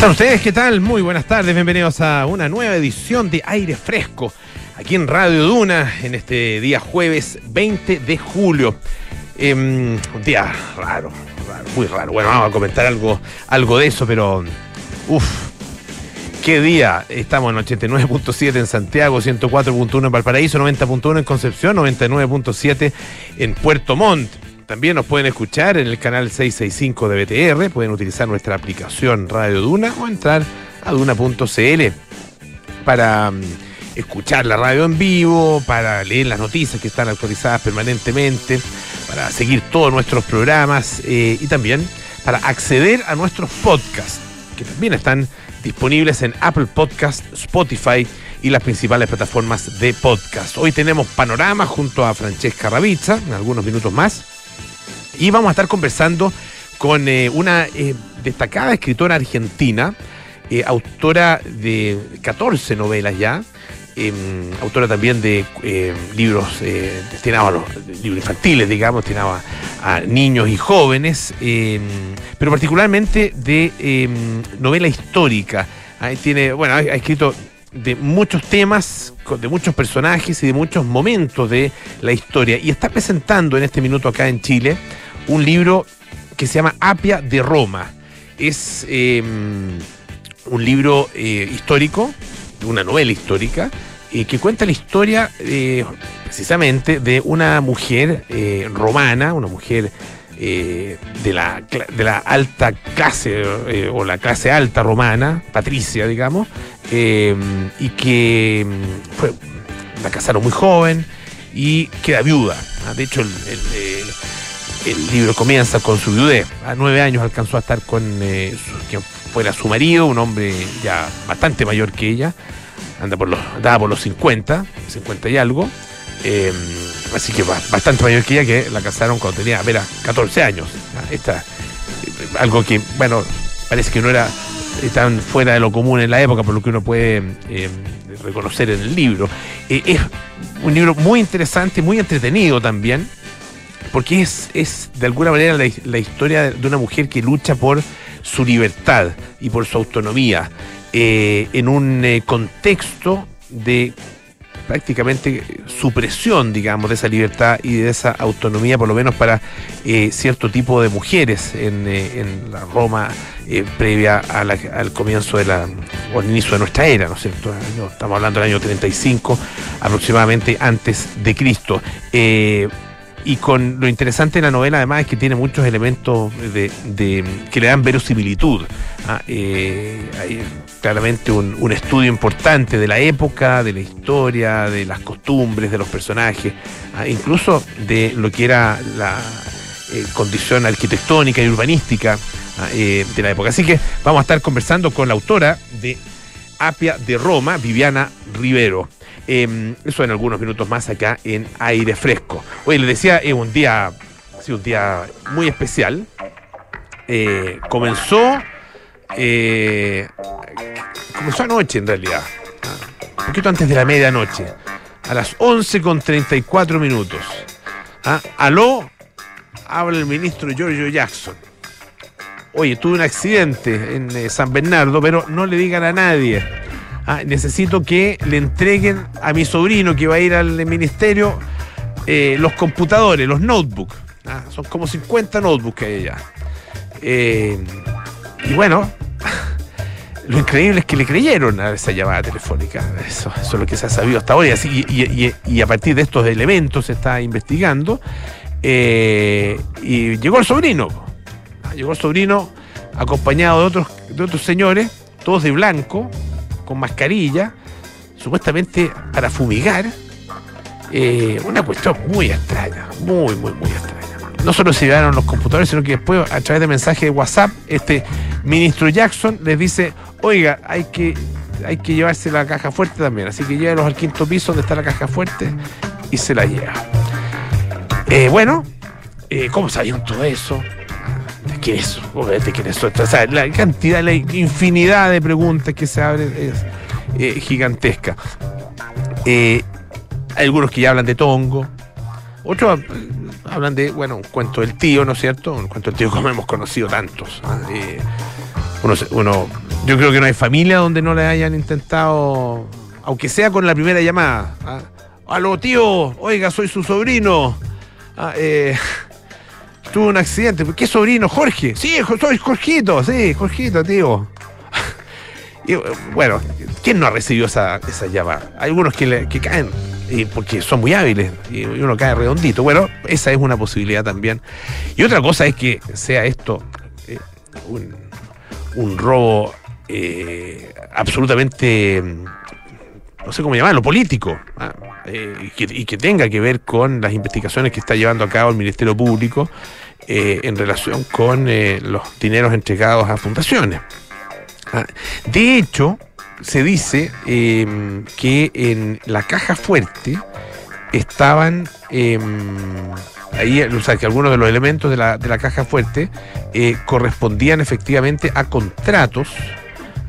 están ustedes? ¿Qué tal? Muy buenas tardes, bienvenidos a una nueva edición de Aire Fresco, aquí en Radio Duna, en este día jueves 20 de julio. Em, un día raro, raro, muy raro. Bueno, vamos a comentar algo, algo de eso, pero uff, qué día. Estamos en 89.7 en Santiago, 104.1 en Valparaíso, 90.1 en Concepción, 99.7 en Puerto Montt. También nos pueden escuchar en el canal 665 de BTR, pueden utilizar nuestra aplicación Radio Duna o entrar a duna.cl para mm, escuchar la radio en vivo, para leer las noticias que están actualizadas permanentemente, para seguir todos nuestros programas eh, y también para acceder a nuestros podcasts, que también están disponibles en Apple Podcast, Spotify y las principales plataformas de podcast. Hoy tenemos Panorama junto a Francesca Ravizza, en algunos minutos más. Y vamos a estar conversando con eh, una eh, destacada escritora argentina, eh, autora de 14 novelas ya, em, autora también de libros destinados a los libros infantiles, digamos, destinados a, niños y jóvenes, em, pero particularmente de em, novela histórica. Ahí tiene, bueno, ha escrito de muchos temas, de muchos personajes y de muchos momentos de la historia. Y está presentando en este minuto acá en Chile un libro que se llama Apia de Roma. Es em, un libro eh, histórico, una novela histórica, eh, que cuenta la historia eh, precisamente de una mujer romana, una mujer de, la, de la alta clase o la clase alta romana, patricia, digamos, em, y que em, fue, la casaron muy joven y queda viuda. De hecho, el libro comienza con su viudez. A nueve años alcanzó a estar con eh, quien fuera su marido, un hombre ya bastante mayor que ella. Anda por los, andaba por los 50, 50 y algo. Em, así que bastante mayor que ella, que la casaron cuando tenía, vera, 14 años. Esta, algo que, bueno, parece que no era tan fuera de lo común en la época, por lo que uno puede reconocer en el libro. Eh, es un libro muy interesante, muy entretenido también porque es, es de alguna manera la, historia de una mujer que lucha por su libertad y por su autonomía eh, en un eh, contexto de prácticamente supresión, digamos, de esa libertad y de esa autonomía, por lo menos para eh, cierto tipo de mujeres en, la Roma previa al comienzo de la, o al inicio de nuestra era, ¿no es cierto? Estamos hablando del año 35 aproximadamente antes de Cristo y con lo interesante de la novela además es que tiene muchos elementos que le dan verosimilitud. ¿ah? Eh, hay claramente un, estudio importante de la época, de la historia, de las costumbres de los personajes, ¿ah? incluso de lo que era la eh, condición arquitectónica y urbanística ¿ah? eh, de la época. Así que vamos a estar conversando con la autora de Apia de Roma, Viviana Rivero. Em, eso en algunos minutos más acá en aire fresco. Oye, les decía, es un día, sí, un día muy especial. Eh, comenzó, eh, comenzó anoche en realidad, un poquito antes de la medianoche, a las 11 con 34 minutos. ¿Ah? Aló, habla el ministro Giorgio Jackson. Oye, tuve un accidente en eh, San Bernardo, pero no le digan a nadie. Ah, necesito que le entreguen a mi sobrino que va a ir al ministerio eh, los computadores, los notebooks. Ah, son como 50 notebooks que hay allá. Eh, y bueno, lo increíble es que le creyeron a esa llamada telefónica. Eso, es lo que se ha sabido hasta ahora. Y, a partir de estos elementos se está investigando. Eh, y llegó el sobrino. Ah, llegó el sobrino acompañado de otros, de otros señores, todos de blanco, con mascarilla, supuestamente para fumigar. Eh, una cuestión muy extraña, muy, muy, muy extraña. No solo se llevaron los computadores, sino que después, a través de mensaje de WhatsApp, este ministro Jackson les dice, oiga, hay que, hay que llevarse la caja fuerte también. Así que llévelos al quinto piso donde está la caja fuerte y se la lleva. Eh, bueno, eh, ¿cómo sabían todo eso? ¿Qué es eso? ¿qué? O sea, la cantidad, la infinidad de preguntas que se abren es eh, gigantesca. Eh, hay algunos que ya hablan de tongo, otros eh, hablan de, bueno, un cuento del tío, ¿no es cierto? Un cuento del tío como hemos conocido tantos. ¿ah? uno, Yo creo que no hay familia donde no le hayan intentado, aunque sea con la primera llamada. ¿ah? Aló, tío, oiga, soy su sobrino. Ah, eh, tuve un accidente. ¿Qué sobrino? Jorge. Sí, soy Jorgito, sí, Jorgito, tío. Bueno, ¿quién no ha recibido esa, esa llamada? Hay algunos que, que caen porque son muy hábiles y uno cae redondito. Bueno, esa es una posibilidad también. Y otra cosa es que sea esto eh, un, un, robo eh, absolutamente, no sé cómo llamarlo, político. ¿ah? Eh, y, que, y, que, tenga que ver con las investigaciones que está llevando a cabo el Ministerio Público eh, en relación con los dineros entregados a fundaciones. ¿ah? De hecho, se dice eh, que en la caja fuerte estaban eh, ahí, o sea, que algunos de los elementos de la, de la caja fuerte eh, correspondían efectivamente a contratos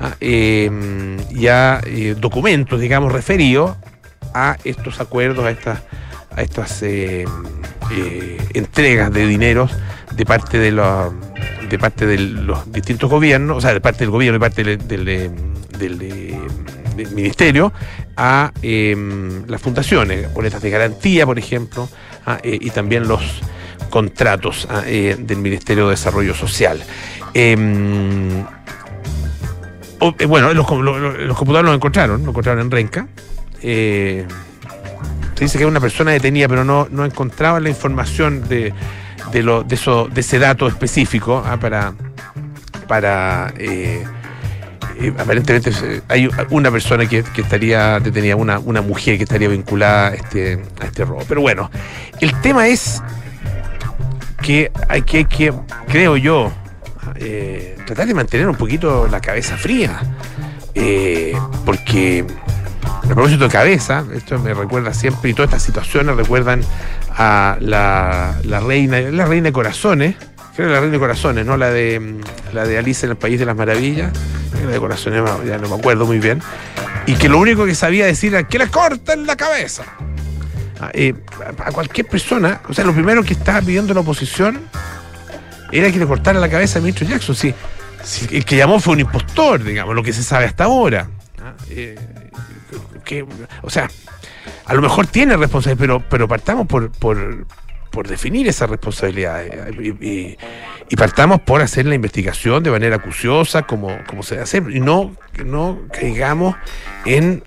a, y a documentos, digamos, referidos a estos acuerdos, a estas a estas entregas de dineros de parte de los de parte de los distintos gobiernos, o sea, de parte del gobierno, de parte del, del, del, ministerio, a eh, las fundaciones, boletas de garantía, por ejemplo, a, eh, y también los contratos a, eh, del Ministerio de Desarrollo Social. O, bueno, los, computadores los encontraron, los encontraron en Renca. se dice que hay una persona detenida, pero no, no encontraba la información de de, lo, de, eso, de ese dato específico ¿ah? para, para eh, eh, aparentemente hay una persona que, que, estaría detenida, una, una mujer que estaría vinculada a este, a este robo. Pero bueno, el tema es que hay que, que creo yo, eh, tratar de mantener un poquito la cabeza fría. Eh, porque a propósito de cabeza, esto me recuerda siempre, y todas estas situaciones recuerdan a la, la reina, la reina de corazones, creo la reina de corazones, ¿no? La de la de Alice en el País de las Maravillas, la de corazones, ya no me acuerdo muy bien, y que lo único que sabía decir era que le corten la cabeza. Eh, a cualquier persona, o sea, lo primero que estaba pidiendo la oposición era que le cortara la cabeza a ministro Jackson. Sí, el que llamó fue un impostor, digamos, lo que se sabe hasta ahora. Eh, que, o sea, a lo mejor tiene responsabilidad, pero, pero partamos por, por, por definir esa responsabilidad y, y, y, partamos por hacer la investigación de manera acuciosa, como, como se debe hacer, y no, no caigamos en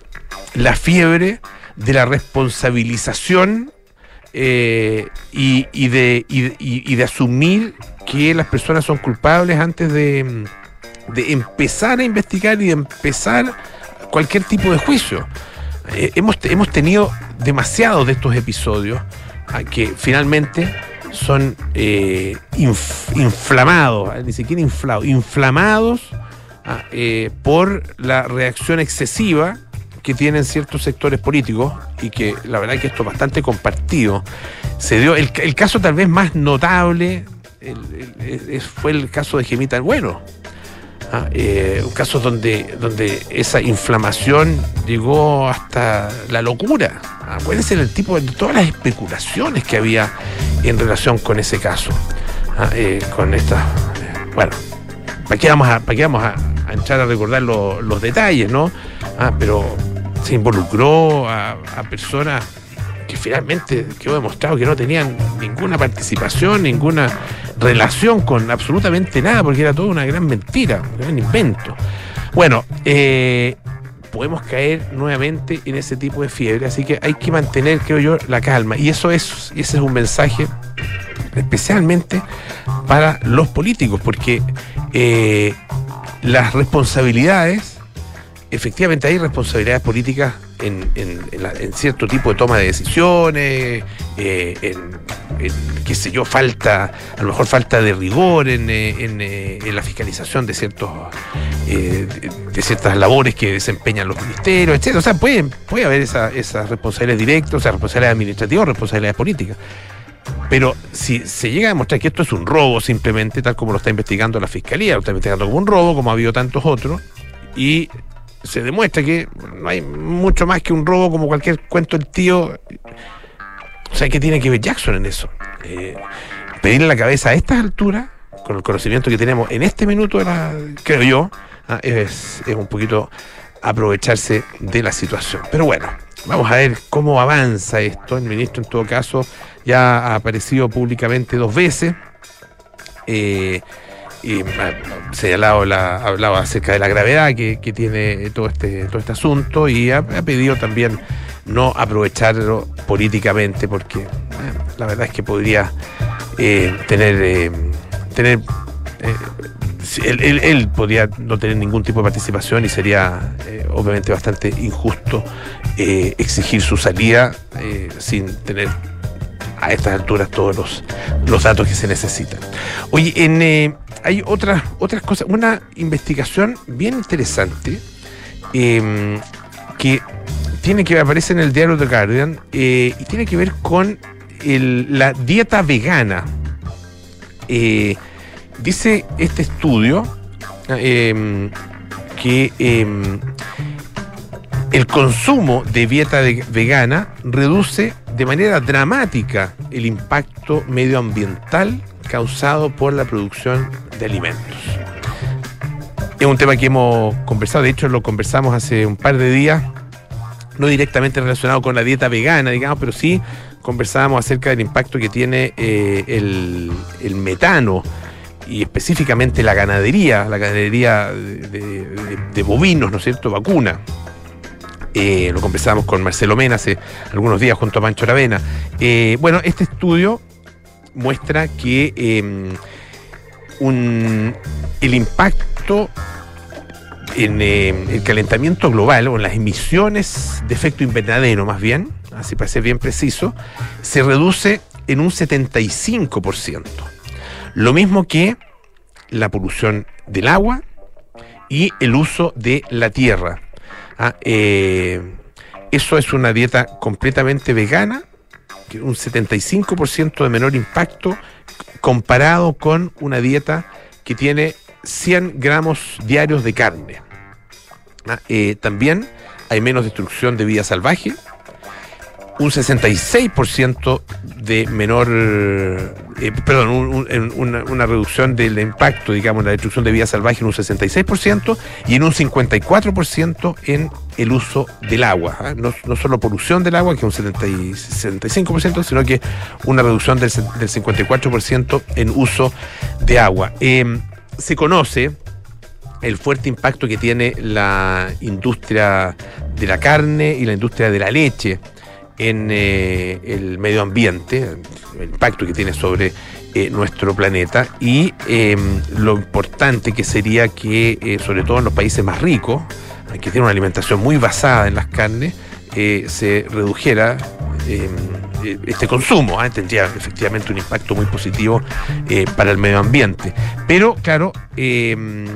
la fiebre de la responsabilización eh, y, de, y, de asumir que las personas son culpables antes de, de empezar a investigar y de empezar cualquier tipo de juicio. Eh, hemos, hemos tenido demasiados de estos episodios a que finalmente son eh, inf, inflamados, ni siquiera inflados, inflamados ah, eh, por la reacción excesiva que tienen ciertos sectores políticos y que la verdad que esto es bastante compartido. Se dio el, el caso tal vez más notable fue el caso de Gemita Bueno, ¿ah? eh, casos donde, donde esa inflamación llegó hasta la locura. ser el tipo de todas las especulaciones que había en relación con ese caso. ¿ah? Eh, con esta. Bueno, ¿para qué vamos a, para qué vamos a, a entrar a recordar lo, los detalles, no? Ah, pero se involucró a, personas que finalmente quedó demostrado que no tenían ninguna participación, ninguna relación con absolutamente nada, porque era toda una gran mentira, un gran invento. Bueno, eh, podemos caer nuevamente en ese tipo de fiebre, así que hay que mantener, creo yo, la calma. Y eso es, ese es un mensaje especialmente para los políticos, porque eh, las responsabilidades, efectivamente hay responsabilidades políticas en, en, cierto tipo de toma de decisiones, eh, en, qué sé yo, falta, a lo mejor falta de rigor en, eh, la fiscalización de ciertos eh, de, ciertas labores que desempeñan los ministerios, etc. O sea, puede, puede haber esa, esas responsabilidades directas, o sea, responsabilidades administrativas, responsabilidades políticas. Pero si se llega a demostrar que esto es un robo simplemente, tal como lo está investigando la Fiscalía, lo está investigando como un robo, como ha habido tantos otros, y se demuestra que no hay mucho más que un robo como cualquier cuento del tío. O sea, ¿qué tiene que ver Jackson en eso? Eh, pedirle la cabeza a estas alturas, con el conocimiento que tenemos en este minuto, creo yo, ah, es, es un poquito aprovecharse de la situación. Pero bueno, vamos a ver cómo avanza esto. El ministro, en todo caso, ya ha aparecido públicamente dos veces. Eh, y ha señalado, la, ha hablado acerca de la gravedad que, tiene todo este, todo este asunto y ha, pedido también no aprovecharlo políticamente porque eh, la verdad es que podría eh, tener, tener él, podría no tener ningún tipo de participación y sería obviamente bastante injusto exigir su salida sin tener a estas alturas todos los, los datos que se necesitan. Oye, en, eh, hay otras, otras cosas, una investigación bien interesante em, que tiene que aparece en el diario The Guardian eh, y tiene que ver con la dieta vegana. Eh, dice este estudio em, que em, el consumo de dieta vegana reduce de manera dramática el impacto medioambiental causado por la producción de alimentos. Es un tema que hemos conversado, de hecho lo conversamos hace un par de días, no directamente relacionado con la dieta vegana, digamos, pero sí conversábamos acerca del impacto que tiene eh, el, metano y específicamente la ganadería, la ganadería de bovinos, ¿no es cierto?, vacuna. Eh, lo conversábamos con Marcelo Mena hace algunos días junto a Mancho Aravena. Eh, bueno, este estudio muestra que em, el impacto en em, el calentamiento global o en las emisiones de efecto invernadero más bien, así para ser bien preciso, se reduce en un 75%. Lo mismo que la polución del agua y el uso de la tierra. Ah, eh, eso es una dieta completamente vegana, un 75% de menor impacto comparado con una dieta que tiene 100 gramos diarios de carne. Ah, eh, también hay menos destrucción de vida salvaje, un 66% de menor, eh, perdón, una, reducción del impacto, digamos, en la destrucción de vida salvaje en un 66% y en un 54% en el uso del agua. ¿ah? No, solo polución del agua, que es un 65%, sino que una reducción del, 54% en uso de agua. Em, se conoce el fuerte impacto que tiene la industria de la carne y la industria de la leche en eh, el medio ambiente, el impacto que tiene sobre eh, nuestro planeta y em, lo importante que sería que, eh, sobre todo en los países más ricos, que tienen una alimentación muy basada en las carnes, se redujera em, este consumo. ¿ah? Tendría efectivamente un impacto muy positivo para el medio ambiente. Pero, claro, em,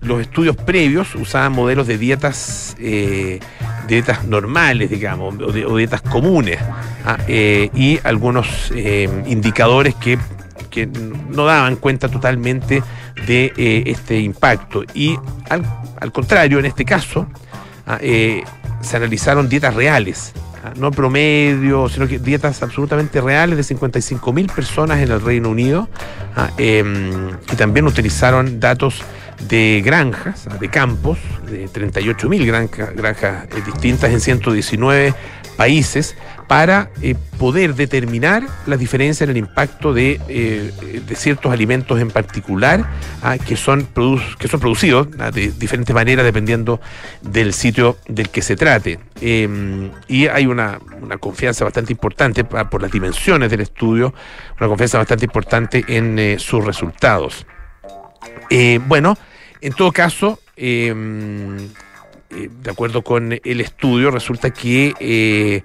los estudios previos usaban modelos de dietas, eh, dietas normales, digamos, o, dietas comunes, ¿ah? eh, y algunos eh, indicadores que, no daban cuenta totalmente de este impacto. Y al, contrario, en este caso, ¿ah? se analizaron dietas reales, ¿ah? no promedio, sino que dietas absolutamente reales de 55 mil personas en el Reino Unido, em, y también utilizaron datos de granjas, de campos, de 38.000 granjas, granjas eh, distintas en 119 países, para eh, poder determinar las diferencias en el impacto de, eh, de ciertos alimentos en particular ah, que, son producidos ah, de diferentes maneras dependiendo del sitio del que se trate. Em, y hay una, una, confianza bastante importante por las dimensiones del estudio, una confianza bastante importante en sus resultados. Eh, bueno, en todo caso, em, eh, de acuerdo con el estudio, resulta que eh,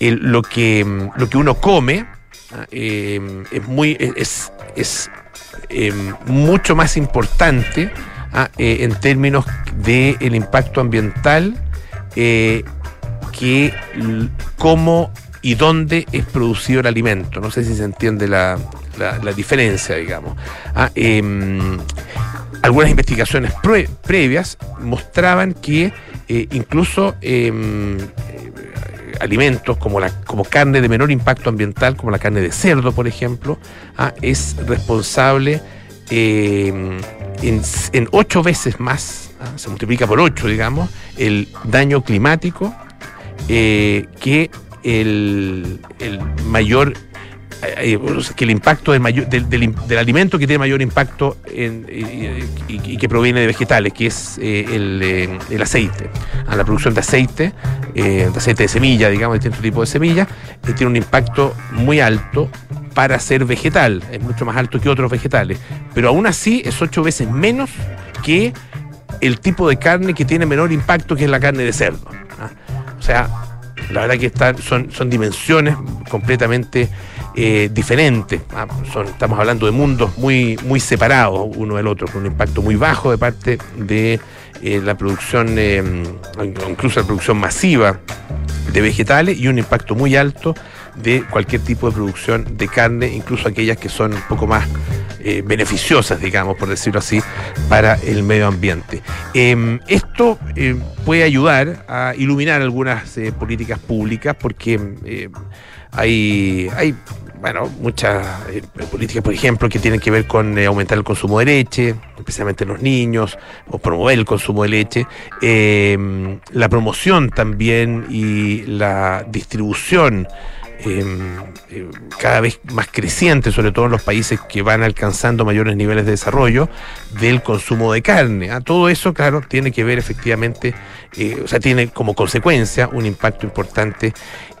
lo que lo que uno come ah, es muy es, em, mucho más importante ah, en términos del impacto ambiental que cómo y dónde es producido el alimento. No sé si se entiende la, la, diferencia, digamos. Ah, em, algunas investigaciones previas mostraban que eh, incluso em, eh, alimentos como, la, como carne de menor impacto ambiental, como la carne de cerdo, por ejemplo, ah, es responsable em, en, ocho veces más se multiplica por 8, digamos, el daño climático eh, que el, el mayor eh, que el impacto del, alimento que tiene mayor impacto y, que proviene de vegetales, que es eh, el, eh, el, aceite. A la producción de aceite, eh, de aceite de semilla, digamos, de distintos tipos de semillas, tiene un impacto muy alto para ser vegetal, es mucho más alto que otros vegetales, pero aún así es ocho veces menos que el tipo de carne que tiene menor impacto, que es la carne de cerdo. ¿ah? O sea, la verdad que están, son, son dimensiones completamente eh, diferentes. ¿ah? Estamos hablando de mundos muy, muy separados uno del otro, con un impacto muy bajo de parte de eh, la producción, eh, incluso la producción masiva de vegetales y un impacto muy alto de cualquier tipo de producción de carne, incluso aquellas que son un poco más eh, beneficiosas, digamos, por decirlo así, para el medio ambiente. Eh, esto eh, puede ayudar a iluminar algunas políticas públicas porque eh, hay, hay bueno, muchas eh, políticas, por ejemplo, que tienen que ver con eh, aumentar el consumo de leche, especialmente en los niños, o promover el consumo de leche, eh, la promoción también y la distribución eh, cada vez más creciente, sobre todo en los países que van alcanzando mayores niveles de desarrollo, del consumo de carne. ¿ah? Todo eso, claro, tiene que ver efectivamente, eh, o sea, tiene como consecuencia un impacto importante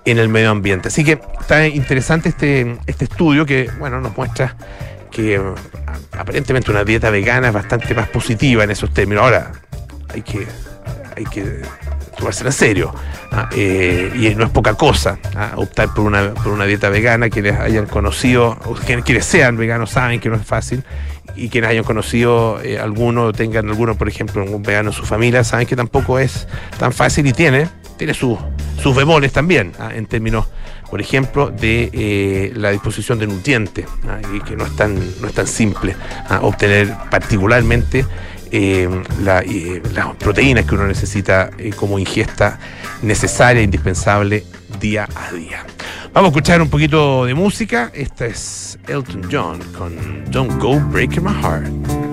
en el medio ambiente. Así que está interesante este, este estudio que, bueno, nos muestra que aparentemente una dieta vegana es bastante más positiva en esos términos. Ahora, hay que, hay que tomársela en serio. ¿ah? Eh, y no es poca cosa ¿ah? optar por una, por una dieta vegana. Quienes hayan conocido, quienes, quienes sean veganos saben que no es fácil. Y quienes hayan conocido eh, alguno, tengan alguno, por ejemplo, un vegano en su familia, saben que tampoco es tan fácil y tiene, tiene su, sus bemoles también, ¿ah? en términos, por ejemplo, de eh, la disposición de nutrientes, y que no es tan, no es tan simple obtener particularmente eh, la, eh, las proteínas que uno necesita eh, como ingesta necesaria indispensable día a día. Vamos a escuchar un poquito de música. Esta es Elton John con Don't Go Breaking My Heart.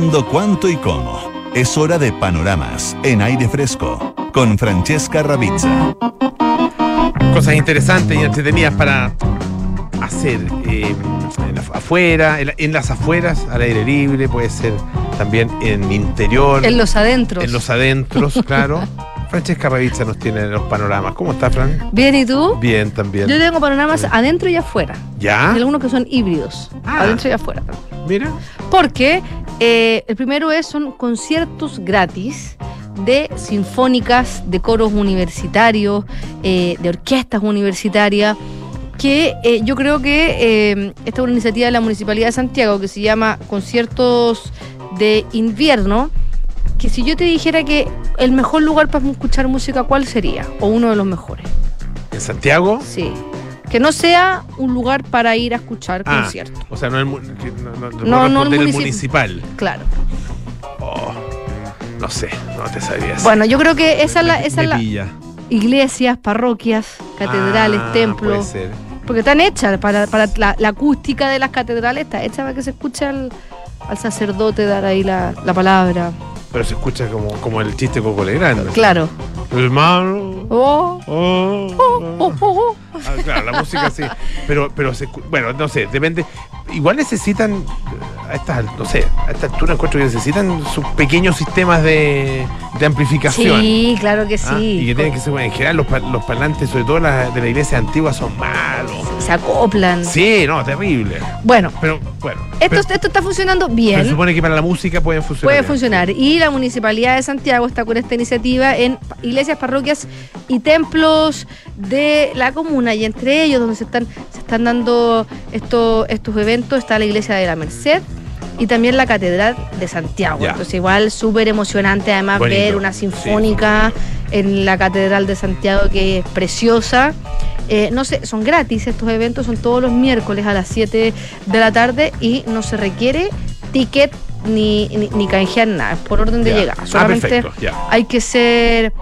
Cuándo, cuánto y cómo? Es hora de panoramas en aire fresco con Francesca Ravizza. Cosas interesantes y entretenidas para hacer eh, en la- afuera, en, la- en las afueras, al aire libre, puede ser también en interior, En los adentros. en los adentros, claro. Francesca Ravizza nos tiene los panoramas. ¿Cómo está, Fran? Bien, ¿y tú? Bien, también. Yo tengo panoramas adentro y afuera. ¿Ya? Hay algunos que son híbridos. Ah. Adentro y afuera. Mira. Porque eh, el primero es, son conciertos gratis de sinfónicas, de coros universitarios, eh, de orquestas universitarias, que eh, yo creo que eh, esta es una iniciativa de la Municipalidad de Santiago que se llama Conciertos de Invierno, que si yo te dijera que el mejor lugar para escuchar música, ¿cuál sería? O uno de los mejores. ¿En Santiago? Sí. Que no sea un lugar para ir a escuchar Ah, conciertos. o sea, no el, no, no, no No, no el municipal. Claro. Oh, no sé, no te sabrías. Bueno, yo creo que esa es la, esa iglesias, parroquias, catedrales, Ah, templos, Puede ser. porque están hechas para, para la, la acústica de las catedrales está hecha para que se escuche al, al sacerdote dar ahí la, la palabra. Pero se escucha como, como el chiste Coco Legrand. Claro. Hermano. Oh, Oh, oh, oh, oh. Ah, claro, la música sí. Pero, pero se bueno, no sé, depende. Igual necesitan, eh, a estas, no sé, a esta altura encuentro que necesitan sus pequeños sistemas de, de amplificación. Sí, claro que ¿ah? sí. Y que tienen que ser, bueno, en general los, los parlantes, sobre todo las de la iglesia antigua, son malos. Se acoplan. Sí, no, terrible. Bueno, Pero bueno. esto, pero- esto está funcionando pero bien. se supone que para la música pueden funcionar. Puede funcionar. Y la Municipalidad de Santiago está con esta iniciativa en iglesias, parroquias y templos de la comuna. Y entre ellos, donde se están, se están dando estos, estos eventos, está la iglesia de la Merced y también la Catedral de Santiago. Entonces, igual súper emocionante además Bonito, ver una sí. sinfónica en la Catedral de Santiago que es preciosa. Eh, no sé, son gratis estos eventos, son todos los miércoles a las 7 de la tarde y no se requiere ticket ni, ni, ni canjear nada, es por orden de Ya. llegada. Ah, Solamente perfecto, ya. hay que ser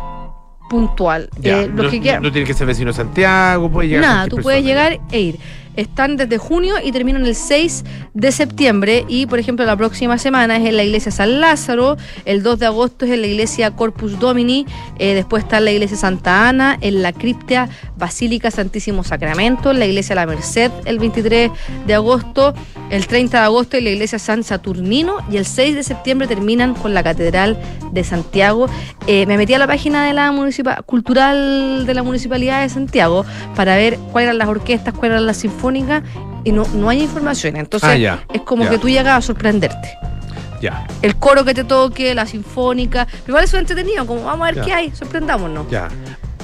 puntual. Ya, Eh, los no, que no tiene que ser vecino de Santiago, puede llegar Nada, tú puedes llegar e ir. Están desde junio y terminan el 6 de septiembre. Y, por ejemplo, la próxima semana es en la iglesia San Lázaro. El 2 de agosto es en la iglesia Corpus Domini. eh, después está en la iglesia Santa Ana. En la cripta Basílica Santísimo Sacramento. En la iglesia La Merced el 23 de agosto. El 30 de agosto en la iglesia San Saturnino. Y el 6 de septiembre terminan con la Catedral de Santiago. Eh, me metí a la página de la municipal, cultural de la Municipalidad de Santiago para ver cuáles eran las orquestas, cuáles eran las y no, no hay información. Entonces Ah, es como ya. que tú llegas a sorprenderte. Ya, El coro que te toque, la sinfónica, eso es entretenido, como vamos a ver Ya. qué hay, sorprendámonos. ya.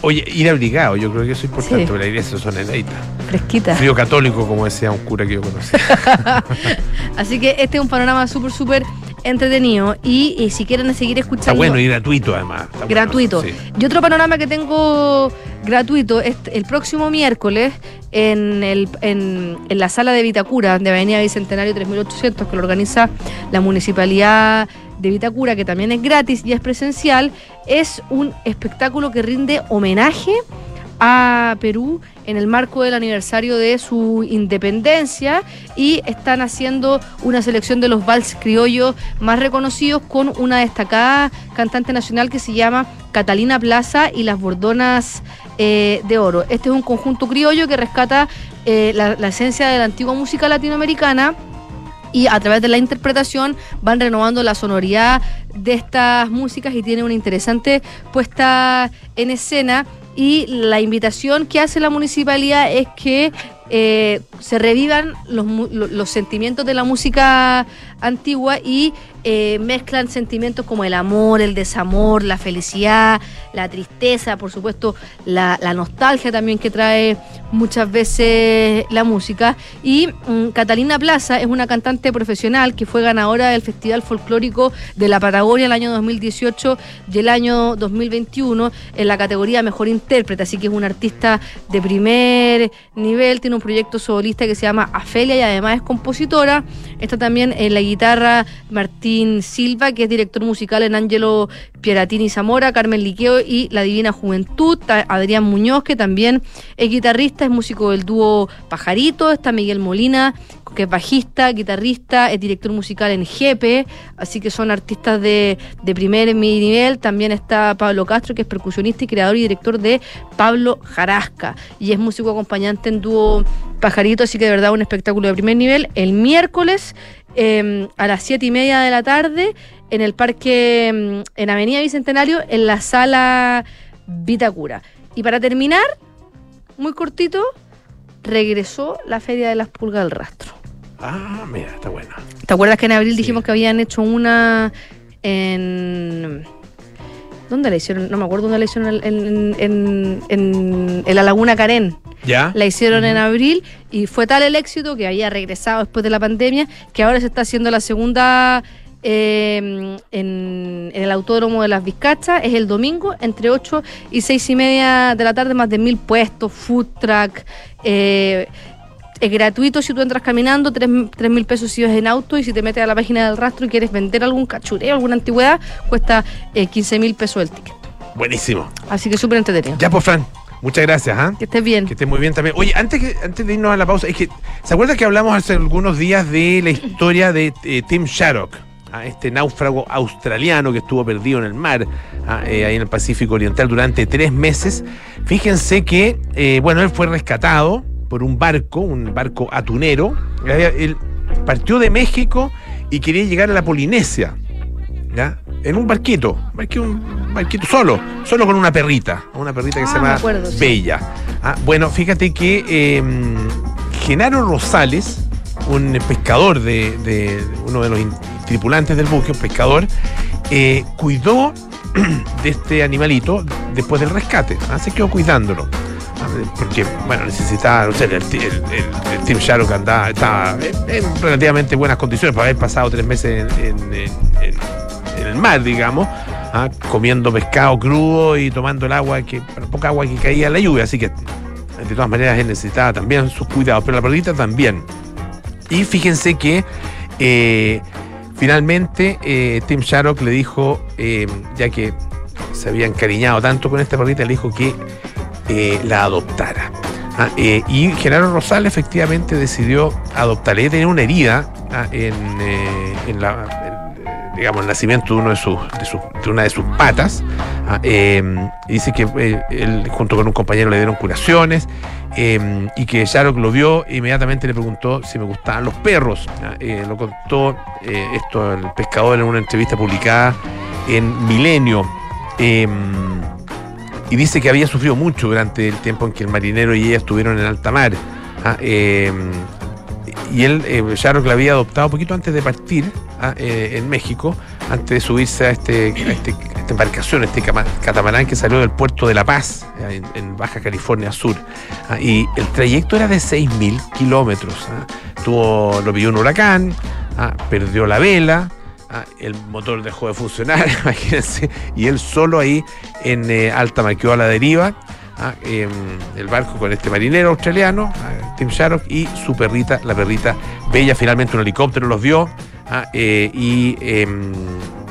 Oye, ir abrigado, yo creo que eso es importante, Sí. la iglesia son heladita. Fresquita. Frío católico, como decía un cura que yo conocí. Así que este es un panorama súper, súper entretenido. Y, y si quieren seguir escuchando. Está bueno y gratuito además. bueno, gratuito. sí. Y otro panorama que tengo gratuito es el próximo miércoles en, el, en, en la sala de Vitacura de Avenida Bicentenario 3800 que lo organiza la Municipalidad de Vitacura, que también es gratis y es presencial, es un espectáculo que rinde homenaje a Perú en el marco del aniversario de su independencia y están haciendo una selección de los vals criollos más reconocidos con una destacada cantante nacional que se llama Catalina Plaza y las Bordonas eh, de Oro. Este es un conjunto criollo que rescata eh, la, la esencia de la antigua música latinoamericana y a través de la interpretación van renovando la sonoridad de estas músicas y tiene una interesante puesta en escena y la invitación que hace la municipalidad es que eh, se revivan los, los sentimientos de la música antigua y eh, mezclan sentimientos como el amor, el desamor, la felicidad, la tristeza, por supuesto, la, nostalgia también que trae muchas veces la música. Y mm, Catalina Plaza es una cantante profesional que fue ganadora del Festival Folclórico de la Patagonia el año 2018 y el año 2021 en la categoría Mejor Intérprete, así que es una artista de primer nivel, tiene un proyecto solista que se llama Afelia y además es compositora. Está también en la guitarra Martín Silva, que es director musical en Angelo Pieratini Zamora, Carmen Liqueo y La Divina Juventud. Adrián Muñoz, que también es guitarrista, es músico del dúo Pajarito. Está Miguel Molina, que es bajista, guitarrista, es director musical en Jepe, así que son artistas de, de primer y nivel. También está Pablo Castro, que es percusionista y creador y director de Pablo Jarasca, y es músico acompañante en dúo Pajarito, así que de verdad un espectáculo de primer nivel. El miércoles eh, a las siete y media de la tarde en el parque, em, en Avenida Bicentenario, en la sala Vitacura. Y para terminar, muy cortito, regresó la Feria de las Pulgas del Rastro. Ah, mira, está buena. ¿Te acuerdas que en abril dijimos que habían hecho una en... ¿Dónde la hicieron? No me acuerdo dónde la hicieron en, en, en, en la Laguna Carén. ¿Ya? La hicieron en abril y fue tal el éxito que había regresado después de la pandemia que ahora se está haciendo la segunda eh, en, en el Autódromo de las Vizcachas. Es el domingo entre 8 y 6 y media de la tarde, más de mil puestos, food truck. eh, es gratuito si tú entras caminando, 3 mil pesos si vas en auto y si te metes a la página del rastro y quieres vender algún cachureo, alguna antigüedad, cuesta eh, 15 mil pesos el ticket. Buenísimo. Así que súper entretenido. Ya, pues, Fran. Muchas gracias, ¿ah? Que estés bien. Que esté muy bien también. Oye, antes, que, antes de irnos a la pausa, es que, ¿se acuerda que hablamos hace algunos días de la historia de eh, Tim Sharrock? ah, Este náufrago australiano que estuvo perdido en el mar, ah, eh, ahí en el Pacífico Oriental, durante tres meses. Fíjense que, eh, bueno, él fue rescatado por un barco, un barco atunero. Él partió de México y quería llegar a la Polinesia. ¿Ya? En un barquito, barquito, un barquito solo, solo con una perrita, una perrita que Ah, se me llama acuerdo, sí. Bella. Ah, bueno, fíjate que eh, Genaro Rosales, un pescador de, de uno de los tripulantes del buque, un pescador, eh, cuidó de este animalito después del rescate. ah, Se quedó cuidándolo. Porque, bueno, necesitaba, no sé, el, el, el- Team Sharrock andaba, estaba en, en relativamente buenas condiciones para haber pasado tres meses en, el mar, digamos, ah, comiendo pescado crudo y tomando el agua, que, poca agua que caía en la lluvia, así que de todas maneras él necesitaba también sus cuidados, pero la perrita también. Y fíjense que eh, finalmente eh, Tim Sharrock le dijo, eh, ya que se había encariñado tanto con esta perrita, le dijo que eh, la adoptara. Ah, eh, y Genaro Rosales efectivamente decidió adoptarla. Ella tenía una herida ah, en, eh, el nacimiento de, uno de, sus, una de sus patas. Ah, y dice que él junto con un compañero le dieron curaciones eh, y que Sharrock lo vio e inmediatamente le preguntó si me gustaban los perros. Lo contó esto el pescador en una entrevista publicada en Milenio. Y dice que había sufrido mucho durante el tiempo en que el marinero y ella estuvieron en alta mar. Ah, eh, y él, eh, Sharrock la había adoptado poquito antes de partir ah, eh, en México, antes de subirse a, este, a, este- esta embarcación, este catamarán que salió del puerto de La Paz, eh, en, Baja California Sur. Ah, y el trayecto era de 6.000 kilómetros. ah. Tuvo, lo pilló un huracán, ah, perdió la vela, ah, el motor dejó de funcionar, imagínense, y él solo ahí en eh, alta mar quedó a la deriva. ah, em, el barco con este marinero australiano, ah, Tim Sharrock, y su perrita, la perrita Bella. Finalmente un helicóptero los vio eh, y em,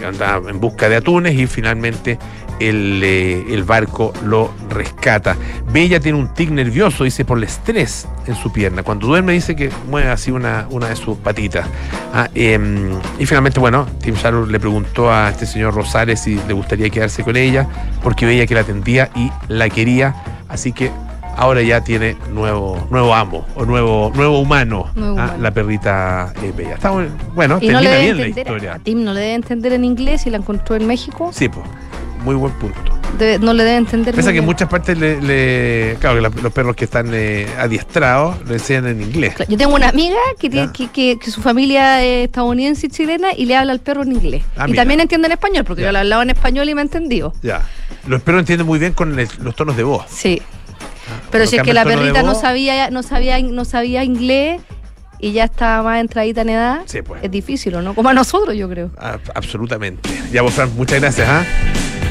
andaba en busca de atunes y finalmente el, eh, el barco lo rescata. Bella tiene un tic nervioso, dice, por el estrés en su pierna. Cuando duerme dice que mueve así una, una de sus patitas. Ah, em, y finalmente, bueno, Tim Sharrock le preguntó a este señor Rosales si le gustaría quedarse con ella, porque veía que la atendía y la quería. Así que ahora ya tiene nuevo, nuevo amo o nuevo, nuevo humano, Nuevo ah, humano. la perrita eh, Bella. Está bu- bueno, Y no le termina debe bien la historia. a Tim no le debe entender en inglés y la encontró en México. Sí, pues, muy buen punto. Debe- no le debe entender. Muy que en muchas partes le, le- claro que los perros que están eh, adiestrados lo enseñan en inglés. Yo tengo una amiga que, tiene, que, que- que su familia es estadounidense y chilena y le habla al perro en inglés. Ah, y mira. también entiende en español, porque Ya. yo le hablaba en español y me ha entendido. Ya. Los perros entienden muy bien con el- los tonos de voz. Sí. Cuando Pero si es que la perrita no sabía, no sabía, no sabía inglés y ya estaba más entradita en edad, Sí, pues. es difícil, ¿o no? Como a nosotros, yo creo. a- absolutamente. Ya vos, Fran, muchas gracias. ¿ah?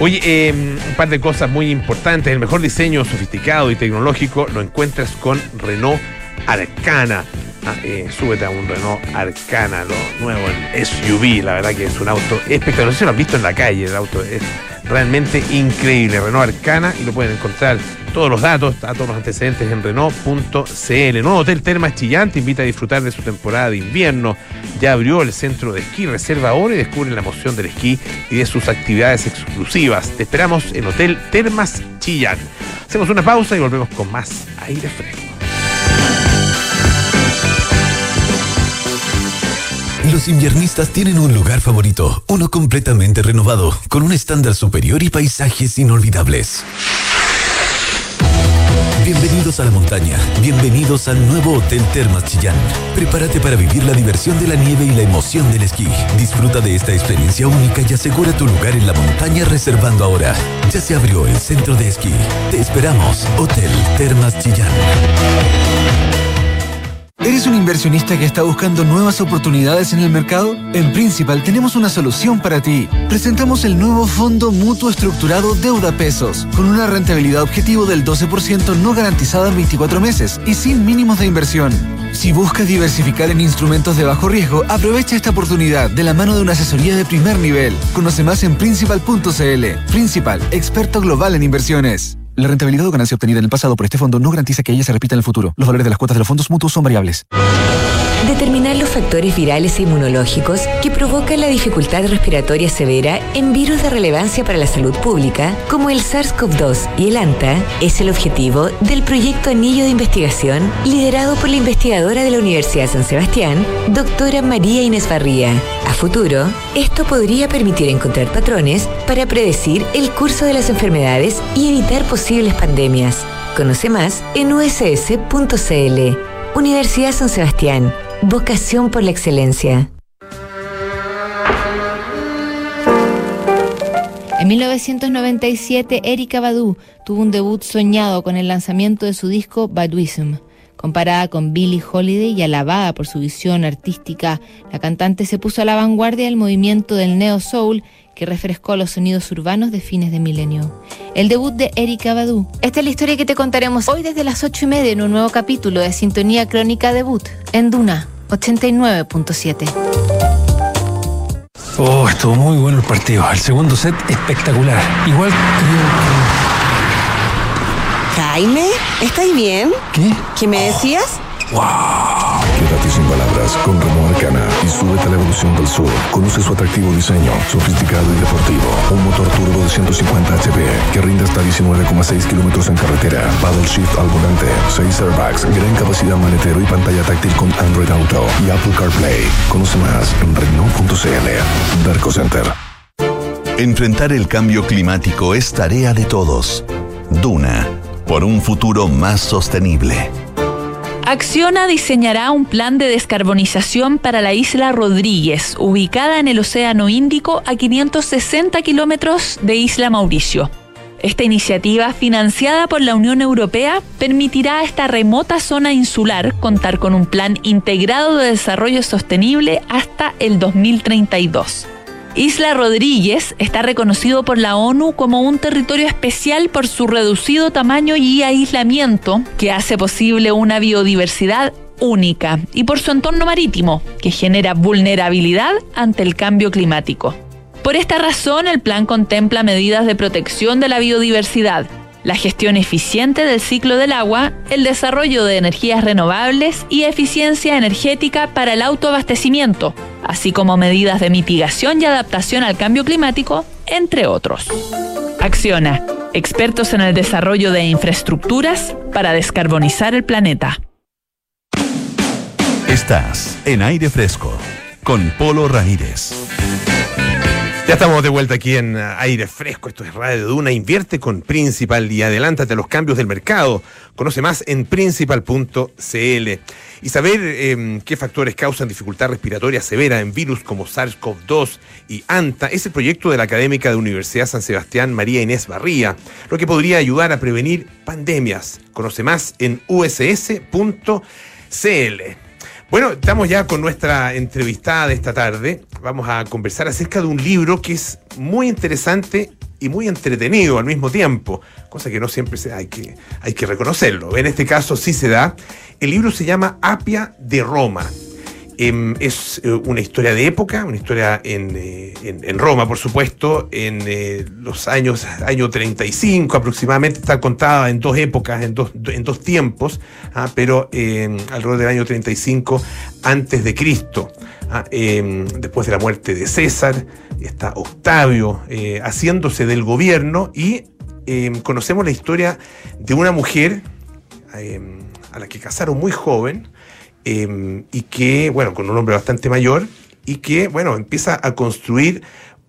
Oye, eh, un par de cosas muy importantes. El mejor diseño sofisticado y tecnológico lo encuentras con Renault Arcana. Ah, eh, súbete a un Renault Arcana, lo nuevo en SUV. La verdad que es un auto espectacular. No lo has visto en la calle. El auto es realmente increíble. Renault Arcana y lo pueden encontrar todos los datos, todos los antecedentes en Renault.cl. Nuevo Hotel Termas Chillán te invita a disfrutar de su temporada de invierno. Ya abrió el centro de esquí. Reserva ahora y descubre la emoción del esquí y de sus actividades exclusivas. Te esperamos en Hotel Termas Chillán. Hacemos una pausa y volvemos con más aire fresco. Los inviernistas tienen un lugar favorito, uno completamente renovado, con un estándar superior y paisajes inolvidables. Bienvenidos a la montaña, bienvenidos al nuevo Hotel Termas Chillán. Prepárate para vivir la diversión de la nieve y la emoción del esquí. Disfruta de esta experiencia única y asegura tu lugar en la montaña reservando ahora. Ya se abrió el centro de esquí. Te esperamos, Hotel Termas Chillán. ¿Eres un inversionista que está buscando nuevas oportunidades en el mercado? En Principal tenemos una solución para ti. Presentamos el nuevo Fondo Mutuo Estructurado Deuda Pesos, con una rentabilidad objetivo del 12% no garantizada en 24 meses y sin mínimos de inversión. Si buscas diversificar en instrumentos de bajo riesgo, aprovecha esta oportunidad de la mano de una asesoría de primer nivel. Conoce más en principal.cl. Principal, experto global en inversiones. La rentabilidad o ganancia obtenida en el pasado por este fondo no garantiza que ella se repita en el futuro. Los valores de las cuotas de los fondos mutuos son variables. Determinar los factores virales e inmunológicos que provocan la dificultad respiratoria severa en virus de relevancia para la salud pública, como el SARS-CoV-2 y el ANTA, es el objetivo del proyecto Anillo de Investigación liderado por la investigadora de la Universidad de San Sebastián, doctora María Inés Barría. A futuro, esto podría permitir encontrar patrones para predecir el curso de las enfermedades y evitar posibles pandemias. Conoce más en uss.cl. Universidad San Sebastián. Vocación por la excelencia. En 1997, Erika Badu tuvo un debut soñado con el lanzamiento de su disco Baduism. Comparada con Billie Holiday y alabada por su visión artística, la cantante se puso a la vanguardia del movimiento del neo soul que refrescó los sonidos urbanos de fines de milenio. El debut de Erika Badu. Esta es la historia que te contaremos hoy desde las ocho y media en un nuevo capítulo de Sintonía Crónica Debut en Duna 89.7. Oh, estuvo muy bueno el partido. El segundo set espectacular. Igual creo Jaime, ¿estáis bien? ¿Qué? ¿Qué me decías? ¡Wow! Quédate sin palabras con Renault Arcana y súbete a la evolución del sur. Conoce su atractivo diseño, sofisticado y deportivo. Un motor turbo de 150 HP que rinde hasta 19,6 kilómetros en carretera. Paddle shift al volante, 6 airbags, gran capacidad maletero y pantalla táctil con Android Auto y Apple CarPlay. Conoce más en Renault.cl. Darko Center. Enfrentar el cambio climático es tarea de todos. Duna, por un futuro más sostenible. Acciona diseñará un plan de descarbonización para la isla Rodríguez, ubicada en el Océano Índico a 560 kilómetros de Isla Mauricio. Esta iniciativa, financiada por la Unión Europea, permitirá a esta remota zona insular contar con un plan integrado de desarrollo sostenible hasta el 2032. Isla Rodríguez está reconocido por la ONU como un territorio especial por su reducido tamaño y aislamiento, que hace posible una biodiversidad única, y por su entorno marítimo, que genera vulnerabilidad ante el cambio climático. Por esta razón, el plan contempla medidas de protección de la biodiversidad, la gestión eficiente del ciclo del agua, el desarrollo de energías renovables y eficiencia energética para el autoabastecimiento, así como medidas de mitigación y adaptación al cambio climático, entre otros. Acciona, expertos en el desarrollo de infraestructuras para descarbonizar el planeta. Estás en aire fresco con Polo Ramírez. Ya estamos de vuelta aquí en aire fresco. Esto es Radio Duna. Invierte con Principal y adelántate a los cambios del mercado. Conoce más en principal.cl. Y saber eh, qué factores causan dificultad respiratoria severa en virus como SARS-CoV-2 y ANTA es el proyecto de la académica de Universidad San Sebastián María Inés Barría, lo que podría ayudar a prevenir pandemias. Conoce más en uss.cl. Bueno, estamos ya con nuestra entrevistada de esta tarde. Vamos a conversar acerca de un libro que es muy interesante y muy entretenido al mismo tiempo, cosa que no siempre se, hay, que, hay que reconocerlo. En este caso sí se da. El libro se llama Apia de Roma Em, es eh, una historia de época, una historia en, eh, en- Roma, por supuesto, en eh, los años año 35 aproximadamente, está contada en dos épocas, en dos, en dos tiempos, ah, pero eh, alrededor del año 35 antes de Cristo. ah, em, después de la muerte de César, está Octavio haciéndose del gobierno y em, conocemos la historia de una mujer em, a la que casaron muy joven eh, y que, bueno, con un hombre bastante mayor y que, bueno, empieza a construir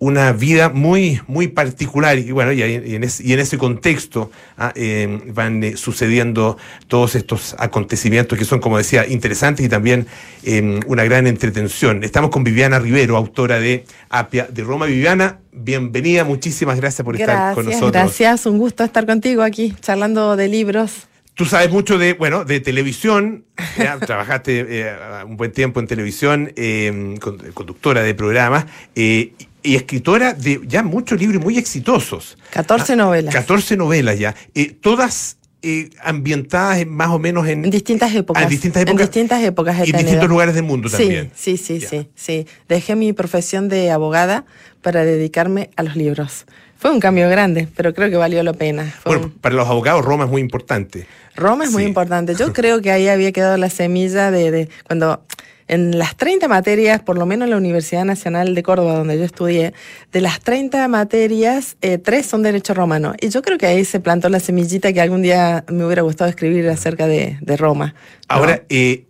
una vida muy, muy particular y bueno, y, en, ese, y en ese contexto ah, eh, van eh, sucediendo todos estos acontecimientos que son, como decía, interesantes y también eh, una gran entretención. Estamos con Viviana Rivero, autora de Apia de Roma. Viviana, bienvenida, muchísimas gracias por estar con Gracias, nosotros. gracias. Un gusto estar contigo aquí, charlando de libros. Tú sabes mucho de, bueno, de televisión, ya, trabajaste eh, un buen tiempo en televisión, eh, con- conductora de programas eh, y, escritora de ya muchos libros muy exitosos. 14 novelas. 14 novelas ya, eh, todas eh, ambientadas en más o menos en, En distintas épocas. Ah, en distintas épocas. En distintas épocas y tenido. distintos lugares del mundo Sí, también. Sí, sí, sí, sí. Dejé mi profesión de abogada para dedicarme a los libros. Fue un cambio grande, pero creo que valió la pena. Fue Bueno, para los abogados Roma es muy importante. Roma es muy importante. Yo creo que ahí había quedado la semilla de, de cuando en las 30 materias, por lo menos en la Universidad Nacional de Córdoba, donde yo estudié, de las 30 materias, eh, tres son derecho romano. Y yo creo que ahí se plantó la semillita que algún día me hubiera gustado escribir acerca de, de Roma. ¿no? Ahora, eh,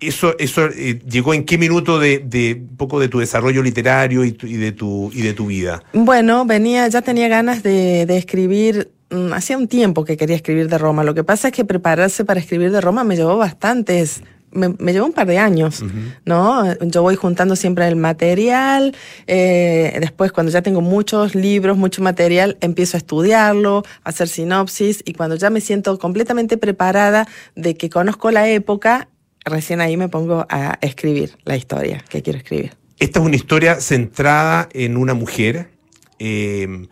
eso, eso eh, llegó en qué minuto de, de un poco de tu desarrollo literario y, tu- y de tu y de tu vida. Bueno, venía, ya tenía ganas de, de escribir. mm, Hacía un tiempo que quería escribir de Roma. Lo que pasa es que prepararse para escribir de Roma me llevó bastantes. Me, me llevó un par de años, ¿no? Yo voy juntando siempre el material. eh, después, cuando ya tengo muchos libros, mucho material, empiezo a estudiarlo, a hacer sinopsis. Y cuando ya me siento completamente preparada de que conozco la época, recién ahí me pongo a escribir la historia que quiero escribir. Esta es una historia centrada en una mujer. eh,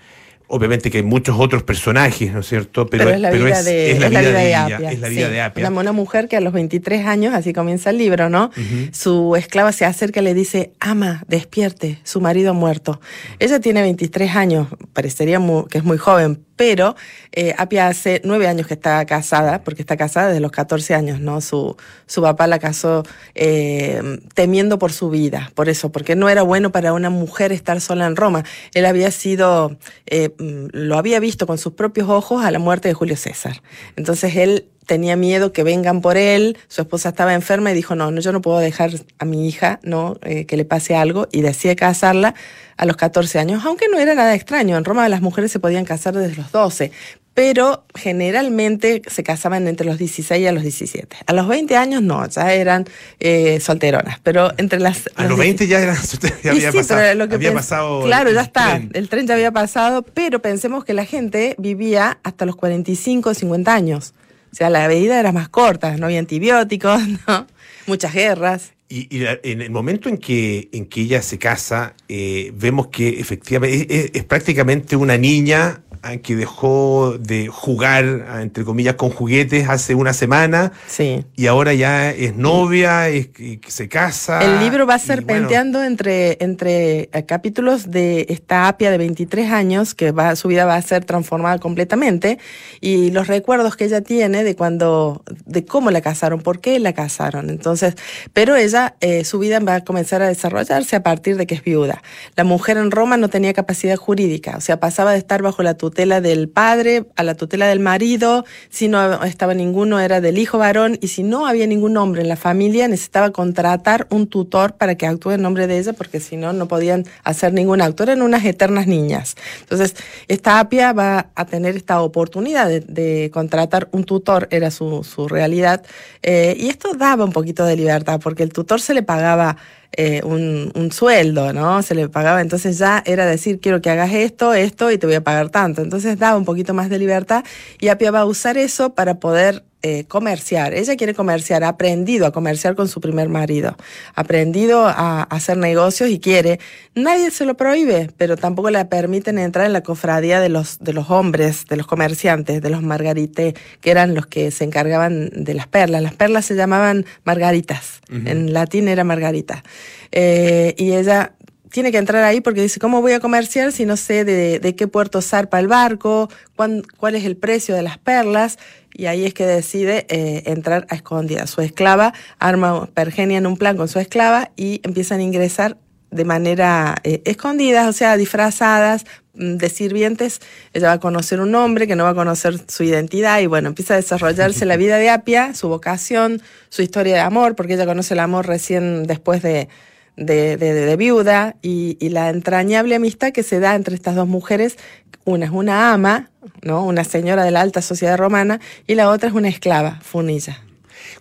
obviamente que hay muchos otros personajes, ¿no es cierto? Pero, es la vida, es- de, es la es la vida de ella, Apia. Es la vida sí. de Apia. Una, mujer que a los 23 años, así comienza el libro, ¿no? Ujú. Su esclava se acerca y le dice, ama, despierte, su marido ha muerto. Ella tiene 23 años, parecería mu- que es muy joven, pero eh, Apia hace nueve años que está casada, porque está casada desde los 14 años, ¿no? Su, su papá la casó eh, temiendo por su vida, por eso, porque no era bueno para una mujer estar sola en Roma. Él había sido, eh, mm, lo había visto con sus propios ojos a la muerte de Julio César. Entonces él tenía miedo que vengan por él, su esposa estaba enferma y dijo, no, no yo no puedo dejar a mi hija, no, Eh, que le pase algo, y decide casarla a los 14 años, aunque no era nada extraño, en Roma las mujeres se podían casar desde los 12, pero generalmente se casaban entre los 16 y a los 17. A los 20 años no, ya eran eh, solteronas, pero entre las... A los los 20 ya, era, ya y había, sí, pasado, pero lo que había pens- pasado. Claro, el ya está. tren. El tren ya había pasado, pero pensemos que la gente vivía hasta los 45 o 50 años. O sea, la vida era más corta, no había antibióticos, ¿no? Muchas guerras. Y, en el momento en que, en que ella se casa, eh, vemos que efectivamente es, prácticamente una niña que dejó de jugar, ah, entre comillas, con juguetes hace una semana. Sí. Y ahora ya es novia, es, que se casa. El libro va y bueno, serpenteando entre, entre eh, capítulos de esta Apia de 23 años, que va, su vida va a ser transformada completamente, y los recuerdos que ella tiene de cuando, de cómo la casaron, por qué la casaron. Entonces, pero ella, eh, su vida va a comenzar a desarrollarse a partir de que es viuda. La mujer en Roma no tenía capacidad jurídica, o sea, pasaba de estar bajo la tutela del padre a la tutela del marido, si no estaba ninguno era del hijo varón, y si no había ningún hombre en la familia, necesitaba contratar un tutor para que actúe en nombre de ella, porque si no, no podían hacer ningún acto. Eran unas eternas niñas. Entonces, esta Apia va a tener esta oportunidad de, de contratar un tutor, era su, su realidad, eh, y esto daba un poquito de libertad, porque el tutor se le pagaba eh, un, un sueldo, ¿no? Se le pagaba, entonces ya era decir, quiero que hagas esto, esto, y te voy a pagar tanto. Entonces daba un poquito más de libertad, y Apia va a usar eso para poder eh, comerciar. Ella quiere comerciar, ha aprendido a comerciar con su primer marido, ha aprendido a, hacer negocios y quiere. Nadie se lo prohíbe, pero tampoco le permiten entrar en la cofradía de los, de los hombres, de los comerciantes, de los margarité, que eran los que se encargaban de las perlas. Las perlas se llamaban margaritas, en latín era margarita. Eh, y ella tiene que entrar ahí porque dice, ¿cómo voy a comerciar si no sé de, qué puerto zarpa el barco, cuál es el precio de las perlas? Y ahí es que decide eh, entrar a escondida. Su esclava arma, pergenia en un plan con su esclava y empiezan a ingresar de manera eh, escondida, o sea, disfrazadas mm, de sirvientes. Ella va a conocer un hombre que no va a conocer su identidad y bueno, empieza a desarrollarse la vida de Apia, su vocación, su historia de amor, porque ella conoce el amor recién después de, de, de, viuda y, y, la entrañable amistad que se da entre estas dos mujeres. Una es una ama, ¿no? una señora de la alta sociedad romana, y la otra es una esclava, Funilla.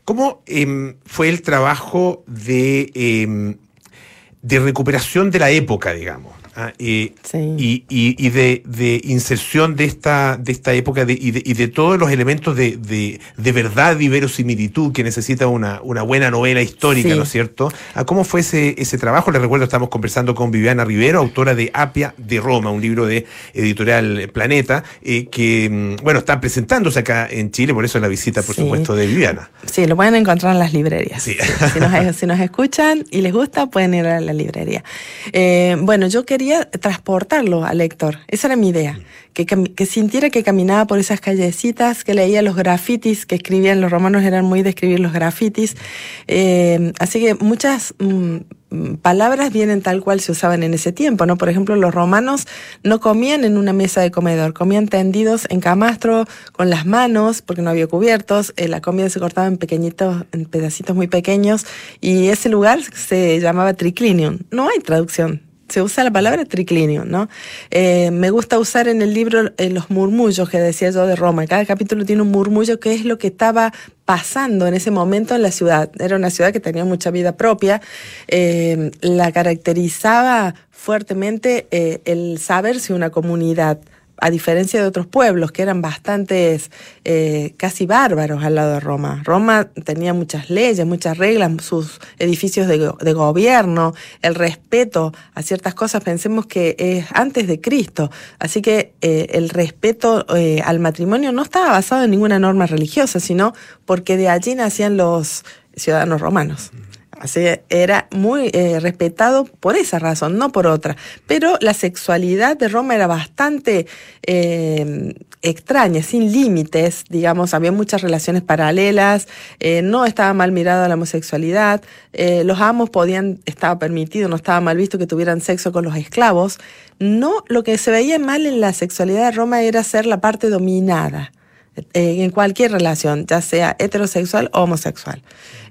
¿Cómo em, fue el trabajo de, em, de recuperación de la época, digamos? Ah, y, y, de, inserción de esta, de esta época y, de, todos los elementos de, verdad y verosimilitud que necesita una, una buena novela histórica, ¿no es cierto? Ah, ¿Cómo fue ese, ese trabajo? Les recuerdo, estamos conversando con Viviana Rivero, autora de Apia de Roma, un libro de editorial Planeta, eh, que, mm, bueno, está presentándose acá en Chile, por eso la visita, por supuesto, de Viviana. Sí, lo pueden encontrar en las librerías. Si, nos, si nos escuchan y les gusta, pueden ir a la librería. Eh, bueno, yo quería transportarlo al lector. Esa era mi idea. Que, que, sintiera que caminaba por esas callecitas, que leía los grafitis que escribían. Los romanos eran muy de escribir los grafitis. Eh, así que muchas mm, palabras vienen tal cual se usaban en ese tiempo, ¿no? Por ejemplo, los romanos no comían en una mesa de comedor, comían tendidos en camastro, con las manos, porque no había cubiertos, eh, la comida se cortaba en pequeñitos, en pedacitos muy pequeños, y ese lugar se llamaba triclinium. No hay traducción se usa la palabra triclinio, ¿no? Eh, me gusta usar en el libro eh, los murmullos que decía yo de Roma. Cada capítulo tiene un murmullo que es lo que estaba pasando en ese momento en la ciudad. Era una ciudad que tenía mucha vida propia. Eh, la caracterizaba fuertemente el saber si una comunidad a diferencia de otros pueblos que eran bastantes, eh, casi bárbaros al lado de Roma. Roma tenía muchas leyes, muchas reglas, sus edificios de, gobierno, el respeto a ciertas cosas, pensemos que es antes de Cristo. Así que eh, el respeto eh, al matrimonio no estaba basado en ninguna norma religiosa, sino porque de allí nacían los ciudadanos romanos. Así era muy eh, respetado por esa razón, no por otra. Pero la sexualidad de Roma era bastante eh, extraña, sin límites, digamos, había muchas relaciones paralelas, eh, no estaba mal mirada la homosexualidad, los amos podían, estaba permitido, no estaba mal visto que tuvieran sexo con los esclavos. No, lo que se veía mal en la sexualidad de Roma era ser la parte dominada. En cualquier relación, ya sea heterosexual o homosexual.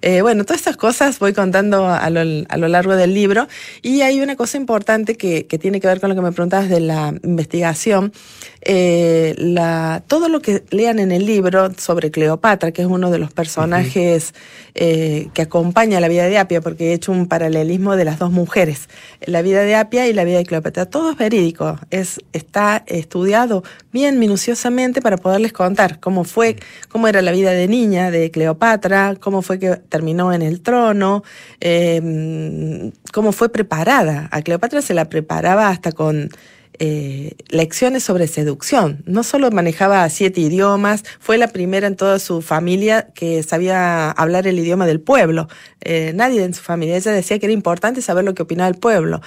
Eh, bueno, todas estas cosas voy contando a lo, a lo, largo del libro y hay una cosa importante que, que, tiene que ver con lo que me preguntabas de la investigación. Eh, la, todo lo que lean en el libro sobre Cleopatra, que es uno de los personajes que acompaña la vida de Apia, porque he hecho un paralelismo de las dos mujeres, la vida de Apia y la vida de Cleopatra. Todo es verídico, es, está estudiado bien minuciosamente para poderles contar cómo fue, cómo era la vida de niña de Cleopatra, cómo fue que terminó en el trono, em, cómo fue preparada. A Cleopatra se la preparaba hasta con eh, lecciones sobre seducción. No solo manejaba siete idiomas, fue la primera en toda su familia que sabía hablar el idioma del pueblo. Eh, nadie en su familia. Ella decía que era importante saber lo que opinaba el pueblo.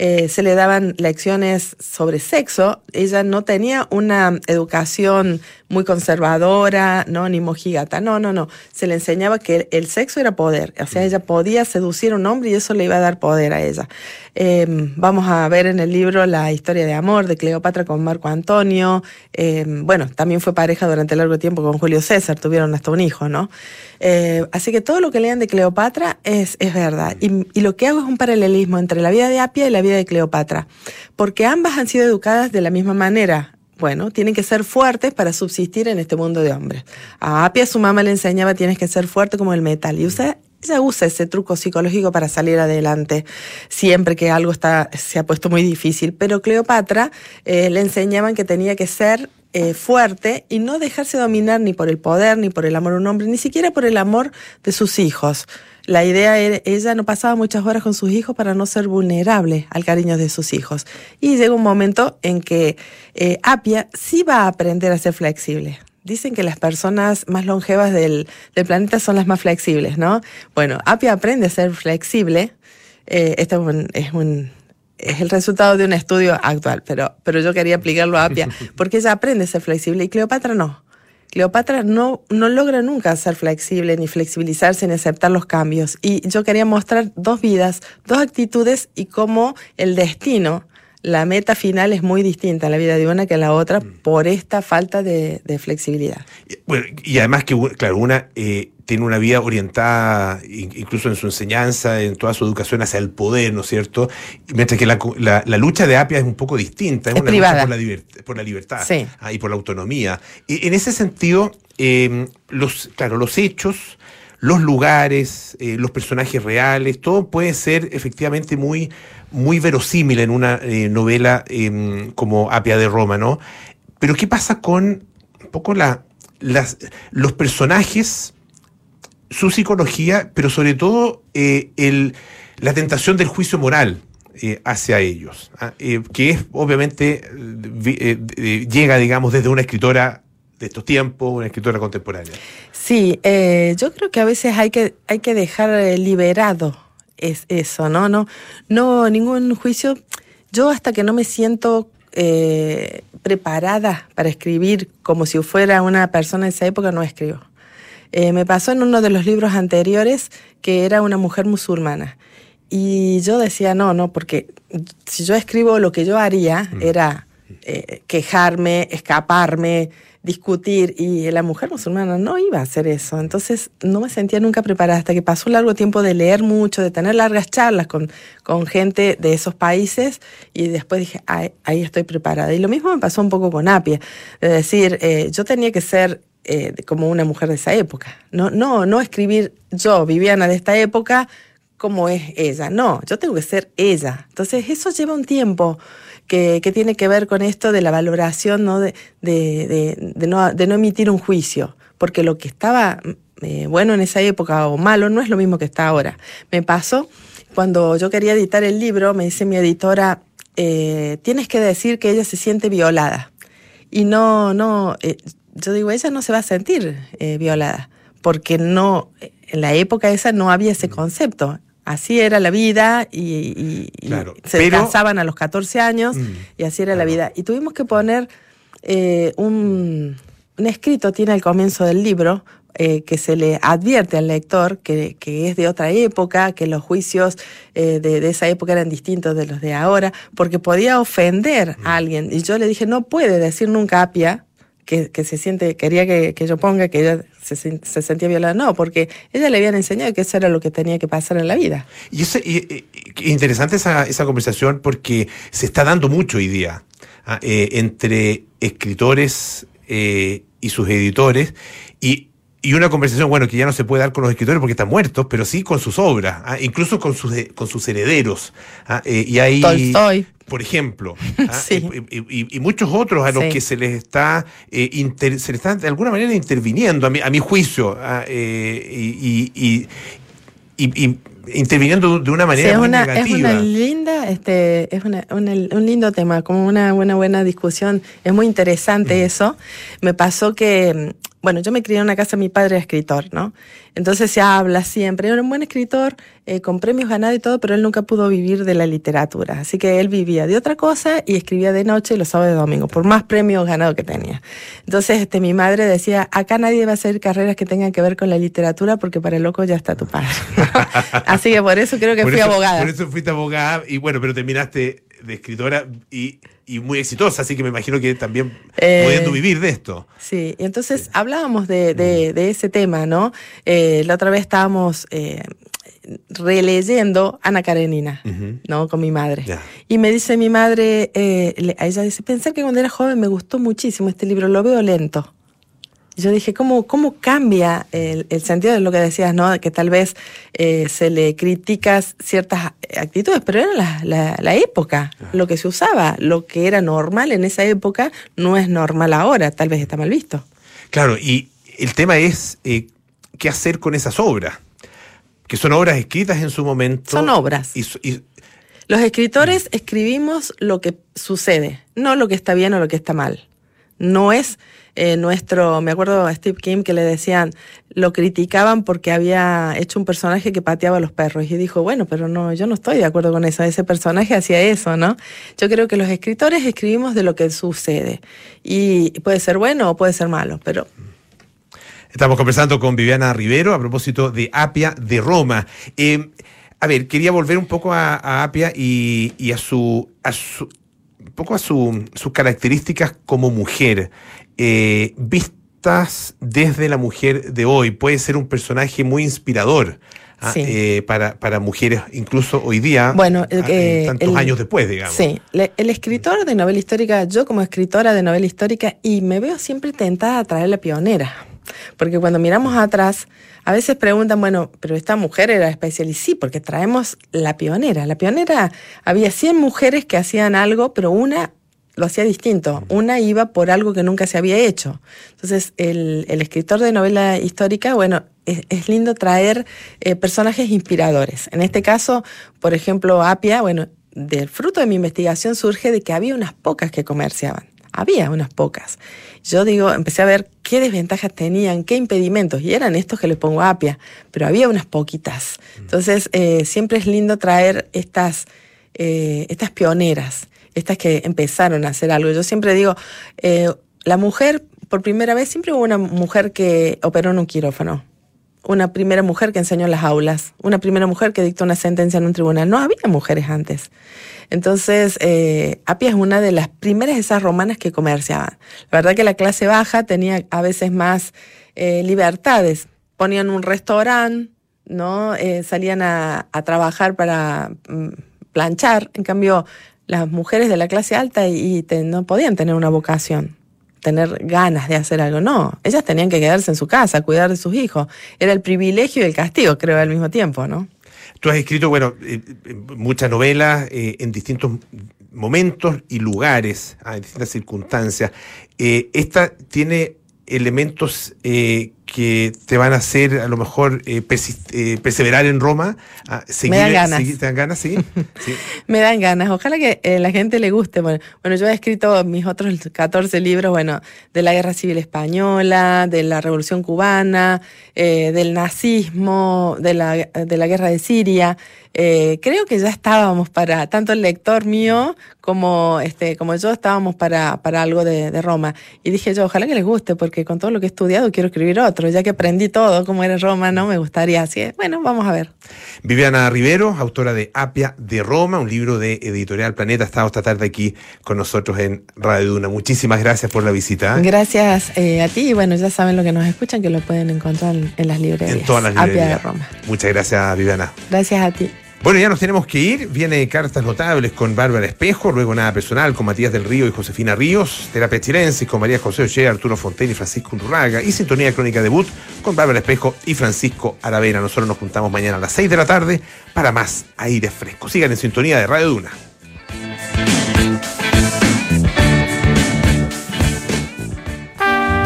Eh, se le daban lecciones sobre sexo. Ella no tenía una educación muy conservadora, ¿no? Ni mojigata. No, no, no. Se le enseñaba que el sexo era poder. O sea, ella podía seducir a un hombre y eso le iba a dar poder a ella. Em, vamos a ver en el libro la historia de amor de Cleopatra con Marco Antonio. Em, bueno, también fue pareja durante largo tiempo con Julio César. Tuvieron hasta un hijo, ¿no? Eh, así que todo lo que lean de Cleopatra es, es verdad. Y, y lo que hago es un paralelismo entre la vida de Apia y la vida de Cleopatra, porque ambas han sido educadas de la misma manera. Bueno, tienen que ser fuertes para subsistir en este mundo de hombres. A Apia su mamá le enseñaba tienes que ser fuerte como el metal y usa ella usa ese truco psicológico para salir adelante siempre que algo está, se ha puesto muy difícil. Pero Cleopatra eh, le enseñaban que tenía que ser eh, fuerte y no dejarse dominar ni por el poder, ni por el amor de un hombre, ni siquiera por el amor de sus hijos. La idea era, ella no pasaba muchas horas con sus hijos para no ser vulnerable al cariño de sus hijos. Y llega un momento en que eh, Apia sí va a aprender a ser flexible. Dicen que las personas más longevas del, del planeta son las más flexibles, ¿no? Bueno, Apia aprende a ser flexible. Eh, este es un, es un es el resultado de un estudio actual, pero, pero yo quería aplicarlo a Apia, porque ella aprende a ser flexible y Cleopatra no. Cleopatra no, no logra nunca ser flexible, ni flexibilizarse, ni aceptar los cambios. Y yo quería mostrar dos vidas, dos actitudes y cómo el destino, la meta final es muy distinta en la vida de una que en la otra por esta falta de, de flexibilidad. Bueno, y además que, claro, una eh, tiene una vida orientada, in- incluso en su enseñanza, en toda su educación, hacia el poder, ¿no es cierto? Mientras que la, la- la lucha de Apia es un poco distinta, es, Es una privada. lucha por la, liber- por la libertad Sí. ah, y por la autonomía. Y en ese sentido, eh, los, claro, los hechos, los lugares, eh, los personajes reales, todo puede ser efectivamente muy, muy verosímil en una eh, novela eh, como Apia de Roma, ¿no? Pero ¿qué pasa con un poco la, las, los personajes, su psicología, pero sobre todo eh, la tentación del juicio moral eh, hacia ellos, ah, que es obviamente vi- llega, digamos, desde una escritora de estos tiempos, una escritora contemporánea. Sí, yo creo que a veces hay que, hay que dejar liberado es eso, ¿no? No, no ningún juicio. Yo hasta que no me siento eh, preparada para escribir como si fuera una persona de esa época, no escribo. Eh, me pasó en uno de los libros anteriores que era una mujer musulmana. Y yo decía, no, no, porque si yo escribo lo que yo haría era eh, quejarme, escaparme, discutir, y la mujer musulmana no iba a hacer eso. Entonces no me sentía nunca preparada hasta que pasó un largo tiempo de leer mucho, de tener largas charlas con, con gente de esos países, y después dije, "Ay, ahí estoy preparada. Y lo mismo me pasó un poco con Apia, de decir, eh, yo tenía que ser eh, como una mujer de esa época. No, no, no escribir yo, Viviana de esta época, como es ella. No, yo tengo que ser ella. Entonces eso lleva un tiempo que, tiene que ver con esto de la valoración, ¿no? De, de, de- de no, de no emitir un juicio. Porque lo que estaba eh, bueno en esa época o malo no es lo mismo que está ahora. Me pasó cuando yo quería editar el libro, me dice mi editora, eh, tienes que decir que ella se siente violada. Y no, no, eh, yo digo, ella no se va a sentir eh, violada, porque no, en la época esa no había ese concepto. Así era la vida y, y- y Claro, se pero- casaban a los 14 años Mm, y así era la vida. Y tuvimos que poner eh, un, un escrito, tiene al comienzo del libro, eh, que se le advierte al lector que, que es de otra época, que los juicios eh, de, de esa época eran distintos de los de ahora, porque podía ofender a alguien. Y yo le dije, no puede decir nunca Apia que, que se siente, quería que, que yo ponga que ella se, se sentía violada. No, porque ella le habían enseñado que eso era lo que tenía que pasar en la vida. Y es interesante esa, esa conversación porque se está dando mucho hoy día ah, eh, entre escritores eh, y sus editores y, y una conversación, bueno, que ya no se puede dar con los escritores porque están muertos, pero sí con sus obras, ah, incluso con sus, con sus herederos. ah, eh, y ahí, Tolstoy. Por ejemplo, ah, Sí. y, y- y muchos otros a los Sí. que se les está eh, inter- se les está de alguna manera interviniendo, a mi, a mi juicio, ah, eh, y, interviniendo de una Sí, manera es muy una, es negativa. una linda, este, es una, una- un lindo tema, como una buena, buena discusión. Es muy interesante eso. Me pasó que, mm, bueno, yo me crié en una casa, mi padre era escritor, ¿no? Entonces se habla siempre, era un buen escritor, eh, con premios ganados y todo, pero él nunca pudo vivir de la literatura. Así que él vivía de otra cosa y escribía de noche y los sábados y domingos, por más premios ganados que tenía. Entonces, este, mi madre decía, acá nadie va a hacer carreras que tengan que ver con la literatura porque para el loco ya está tu padre. Así que por eso creo que Por fui eso- abogada. Por eso fuiste abogada y bueno, pero terminaste de escritora y, y muy exitosa, así que me imagino que también Eh, pudiendo vivir de esto. Sí, y entonces hablábamos de, de- de ese tema, ¿no? Eh, la otra vez estábamos eh, releyendo Ana Karenina, ¿no? Con mi madre. Y me dice mi madre, eh, le- a ella dice, pensar que cuando era joven me gustó muchísimo este libro, lo veo lento. Yo dije, ¿cómo, cómo cambia el, el sentido de lo que decías, ¿no? Que tal vez eh, se le critica ciertas actitudes, pero era la, la, la época, lo que se usaba, lo que era normal en esa época no es normal ahora, tal vez está mal visto. Claro, y el tema es eh, qué hacer con esas obras, que son obras escritas en su momento. Son obras. Y, y, Los escritores escribimos lo que sucede, no lo que está bien o lo que está mal. No es eh, nuestro, me acuerdo a Steve Kim que le decían, lo criticaban porque había hecho un personaje que pateaba a los perros y dijo, bueno, pero no, yo no estoy de acuerdo con eso, ese personaje hacía eso, ¿no? Yo creo que los escritores escribimos de lo que sucede y puede ser bueno o puede ser malo, pero Estamos conversando con Viviana Rivero a propósito de Apia de Roma. Eh, a ver, quería volver un poco a, a Apia y, y, a su, a su un poco a su, sus características como mujer. Eh, vistas desde la mujer de hoy, puede ser un personaje muy inspirador. ¿ah? Sí. Eh, para, para mujeres, incluso hoy día, Bueno, ah, eh, tantos el- años después, digamos. Sí, le- el escritor de novela histórica, yo como escritora de novela histórica, y me veo siempre tentada a traer la pionera. Porque cuando miramos atrás, a veces preguntan, bueno, pero esta mujer era especial. Y sí, porque traemos la pionera. La pionera, había 100 mujeres que hacían algo, pero una lo hacía distinto. Una iba por algo que nunca se había hecho. Entonces, el, el escritor de novela histórica, bueno, es, es lindo traer eh, personajes inspiradores. En este caso, por ejemplo, Apia, bueno, del fruto de mi investigación surge de que había unas pocas que comerciaban. Había unas pocas. Yo digo, empecé a ver qué desventajas tenían, qué impedimentos, y eran estos que les pongo apia, pero había unas poquitas. Entonces, eh, siempre es lindo traer estas, eh, estas pioneras, estas que empezaron a hacer algo. Yo siempre digo, eh, la mujer, por primera vez, siempre hubo una mujer que operó en un quirófano una primera mujer que enseñó en las aulas, una primera mujer que dictó una sentencia en un tribunal. No había mujeres antes. Entonces, eh, Apia es una de las primeras esas romanas que comerciaban. La verdad que la clase baja tenía a veces más eh, libertades. Ponían un restaurante, ¿no? Salían a, a trabajar para mm, planchar. En cambio, las mujeres de la clase alta y, no podían tener una vocación tener ganas de hacer algo. No, ellas tenían que quedarse en su casa, cuidar de sus hijos. Era el privilegio y el castigo, creo, al mismo tiempo, ¿no? Tú has escrito, bueno, eh, eh, muchas novelas eh, en distintos momentos y lugares, ah, en distintas circunstancias. Esta tiene elementos que te van a hacer a lo mejor eh, eh, perseverar en Roma. ah, seguir, dan ganas. seguir- ¿Te dan ganas? Sí. sí. Me dan ganas. Ojalá que eh, la gente le guste. Bueno, bueno, yo he escrito mis otros 14 libros, bueno, de la Guerra Civil Española, de la Revolución Cubana, eh, del nazismo, de la, de la Guerra de Siria. Eh, creo que ya estábamos para, tanto el lector mío como, este, como yo estábamos para, para algo de, de Roma. Y dije yo, ojalá que les guste, porque con todo lo que he estudiado quiero escribir otro. Ya que aprendí todo, cómo era Roma, no me gustaría. Así que, bueno, vamos a ver. Viviana Rivero, autora de Apia de Roma, un libro de Editorial Planeta, ha estado esta tarde aquí con nosotros en Radio Duna. Muchísimas gracias por la visita. ¿eh? Gracias eh, a ti y bueno, ya saben lo que nos escuchan, que lo pueden encontrar en, las librerías. En todas las Apia librerías. de Roma. Muchas gracias, Viviana. Gracias a ti. Bueno, ya nos tenemos que ir. Viene Cartas Notables con Bárbara Espejo, luego Nada Personal con Matías del Río y Josefina Ríos, Terapia Chilensis con María José Oche, Arturo Fontaine y Francisco Urraga, y Sintonía Crónica Debut con Bárbara Espejo y Francisco Aravena. Nosotros nos juntamos mañana a las 6 de la tarde para más aire fresco. Sigan en sintonía de Radio Duna.